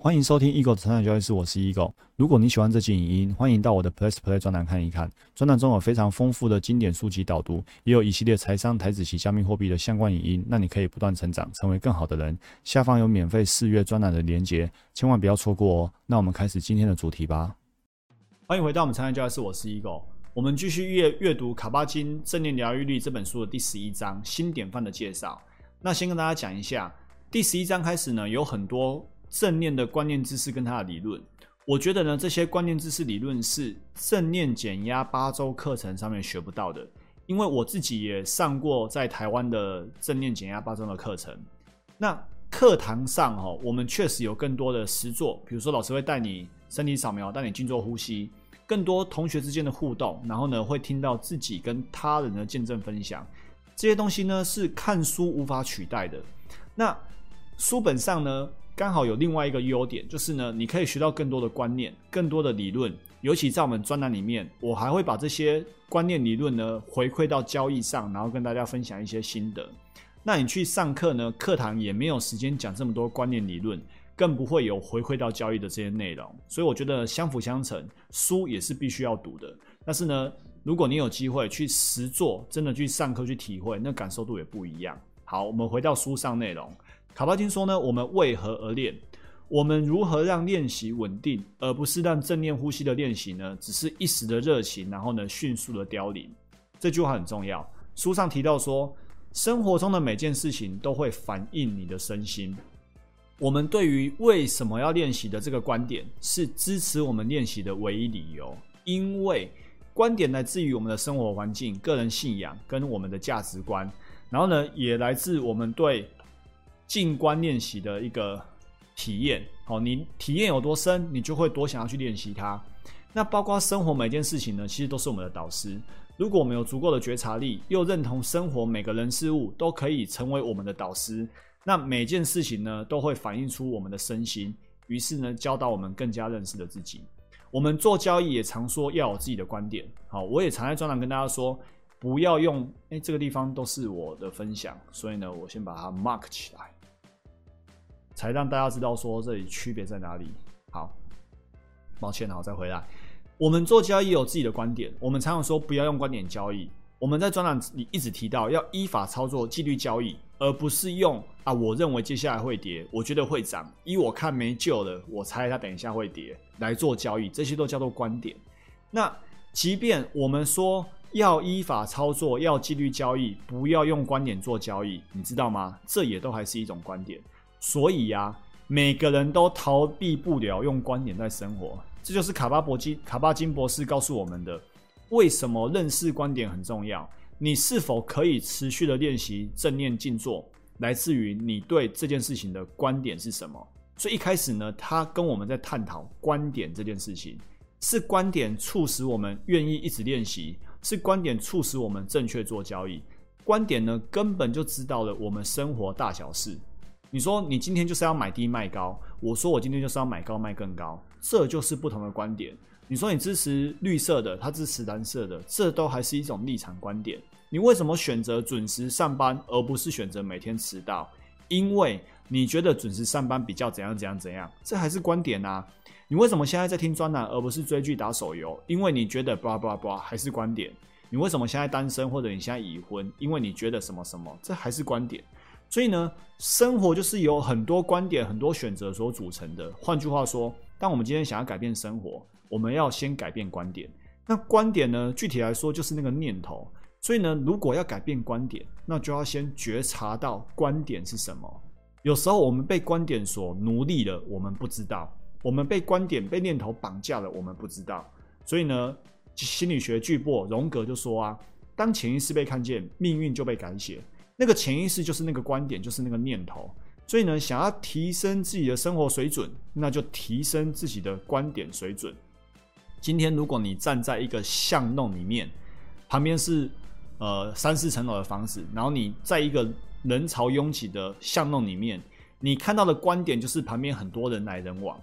欢迎收听 Eagle 的成长交易室，我是 Eagle。如果你喜欢这期影音，欢迎到我的 Plus Play 专栏看一看。专栏中有非常丰富的经典书籍导读，也有一系列财商、台子及加密货币的相关影音，让你可以不断成长，成为更好的人。下方有免费试阅专栏的连结，千万不要错过哦。那我们开始今天的主题吧。欢迎回到我们成长教育室，我是 Eagle。我们继续阅阅读《卡巴金正念疗愈力》这本书的第十一章新典范的介绍。那先跟大家讲一下，第十一章开始呢，有很多。正念的观念知识跟他的理论，我觉得呢，这些观念知识理论是正念减压八周课程上面学不到的。因为我自己也上过在台湾的正念减压八周的课程，那课堂上哈，我们确实有更多的实作，比如说老师会带你身体扫描，带你静坐呼吸，更多同学之间的互动，然后呢，会听到自己跟他人的见证分享，这些东西呢是看书无法取代的。那书本上呢？刚好有另外一个优点，就是呢，你可以学到更多的观念、更多的理论。尤其在我们专栏里面，我还会把这些观念理论呢回馈到交易上，然后跟大家分享一些心得。那你去上课呢，课堂也没有时间讲这么多观念理论，更不会有回馈到交易的这些内容。所以我觉得相辅相成，书也是必须要读的。但是呢，如果你有机会去实做，真的去上课去体会，那感受度也不一样。好，我们回到书上内容。卡巴金说呢，我们为何而练？我们如何让练习稳定，而不是让正念呼吸的练习呢？只是一时的热情，然后呢，迅速的凋零。这句话很重要。书上提到说，生活中的每件事情都会反映你的身心。我们对于为什么要练习的这个观点，是支持我们练习的唯一理由。因为观点来自于我们的生活环境、个人信仰跟我们的价值观，然后呢，也来自我们对。静观练习的一个体验，好，你体验有多深，你就会多想要去练习它。那包括生活每件事情呢，其实都是我们的导师。如果我们有足够的觉察力，又认同生活每个人事物都可以成为我们的导师，那每件事情呢，都会反映出我们的身心，于是呢，教导我们更加认识的自己。我们做交易也常说要有自己的观点，好，我也常在专栏跟大家说，不要用，哎，这个地方都是我的分享，所以呢，我先把它 mark 起来。才让大家知道说这里区别在哪里。好，抱歉，好，再回来。我们做交易有自己的观点，我们常常说不要用观点交易。我们在专栏里一直提到要依法操作纪律交易，而不是用啊，我认为接下来会跌，我觉得会涨，依我看没救了，我猜它等一下会跌来做交易，这些都叫做观点。那即便我们说要依法操作，要纪律交易，不要用观点做交易，你知道吗？这也都还是一种观点。所以呀，每个人都逃避不了用观点在生活，这就是卡巴博基卡巴金博士告诉我们的。为什么认识观点很重要？你是否可以持续的练习正念静坐，来自于你对这件事情的观点是什么？所以一开始呢，他跟我们在探讨观点这件事情，是观点促使我们愿意一直练习，是观点促使我们正确做交易。观点呢，根本就知道了我们生活大小事。你说你今天就是要买低卖高，我说我今天就是要买高卖更高，这就是不同的观点。你说你支持绿色的，他支持蓝色的，这都还是一种立场观点。你为什么选择准时上班，而不是选择每天迟到？因为你觉得准时上班比较怎样怎样怎样，这还是观点啊。你为什么现在在听专栏，而不是追剧打手游？因为你觉得 blah blah blah 还是观点。你为什么现在单身或者你现在已婚？因为你觉得什么什么，这还是观点。所以呢，生活就是由很多观点、很多选择所组成的。换句话说，当我们今天想要改变生活，我们要先改变观点。那观点呢，具体来说就是那个念头。所以呢，如果要改变观点，那就要先觉察到观点是什么。有时候我们被观点所奴隶了，我们不知道；我们被观点、被念头绑架了，我们不知道。所以呢，心理学巨擘荣格就说啊，当潜意识被看见，命运就被改写。那个潜意识就是那个观点，就是那个念头。所以呢，想要提升自己的生活水准，那就提升自己的观点水准。今天，如果你站在一个巷弄里面，旁边是呃三四层楼的房子，然后你在一个人潮拥挤的巷弄里面，你看到的观点就是旁边很多人来人往。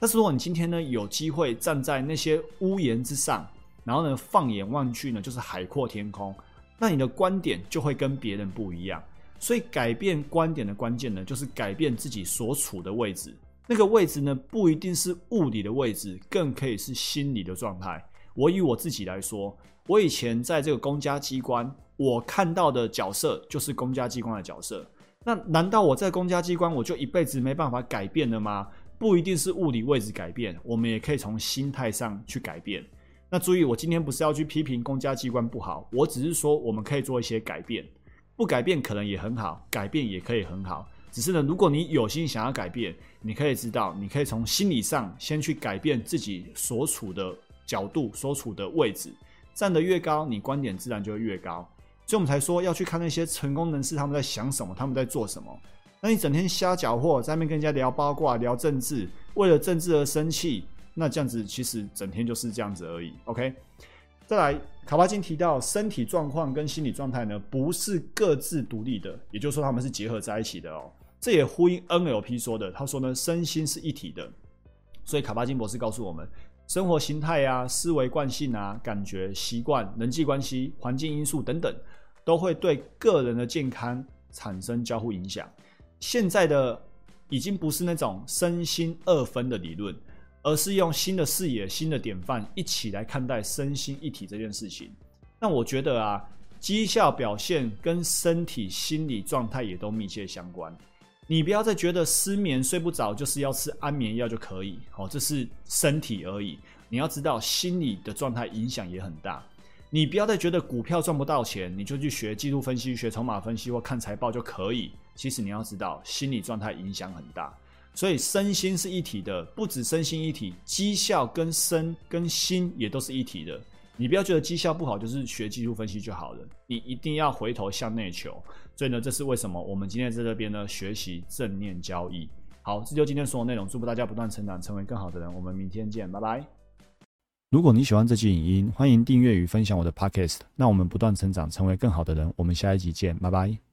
但是如果你今天呢有机会站在那些屋檐之上，然后呢放眼望去呢，就是海阔天空。那你的观点就会跟别人不一样，所以改变观点的关键呢，就是改变自己所处的位置。那个位置呢，不一定是物理的位置，更可以是心理的状态。我以我自己来说，我以前在这个公家机关，我看到的角色就是公家机关的角色。那难道我在公家机关我就一辈子没办法改变了吗？不一定是物理位置改变，我们也可以从心态上去改变。那注意，我今天不是要去批评公家机关不好，我只是说我们可以做一些改变。不改变可能也很好，改变也可以很好。只是呢，如果你有心想要改变，你可以知道，你可以从心理上先去改变自己所处的角度、所处的位置，站得越高，你观点自然就越高。所以我们才说要去看那些成功人士他们在想什么，他们在做什么。那你整天瞎搅和，在那边跟人家聊八卦、聊政治，为了政治而生气，那这样子其实整天就是这样子而已。OK，再来，卡巴金提到身体状况跟心理状态呢，不是各自独立的，也就是说他们是结合在一起的哦。这也呼应 NLP 说的，他说呢，身心是一体的。所以卡巴金博士告诉我们，生活形态啊、思维惯性啊、感觉习惯、人际关系、环境因素等等，都会对个人的健康产生交互影响。现在的已经不是那种身心二分的理论，而是用新的视野、新的典范一起来看待身心一体这件事情。那我觉得啊，绩效表现跟身体、心理状态也都密切相关。你不要再觉得失眠睡不着就是要吃安眠药就可以，哦，这是身体而已。你要知道心理的状态影响也很大。你不要再觉得股票赚不到钱，你就去学技术分析、学筹码分析或看财报就可以。其实你要知道心理状态影响很大，所以身心是一体的，不止身心一体，绩效跟身跟心也都是一体的。你不要觉得绩效不好就是学技术分析就好了，你一定要回头向内求。所以呢，这是为什么我们今天在这边呢学习正念交易。好，这就今天所有内容，祝福大家不断成长，成为更好的人。我们明天见，拜拜。如果你喜欢这期影音，欢迎订阅与分享我的 podcast。那我们不断成长，成为更好的人。我们下一集见，拜拜。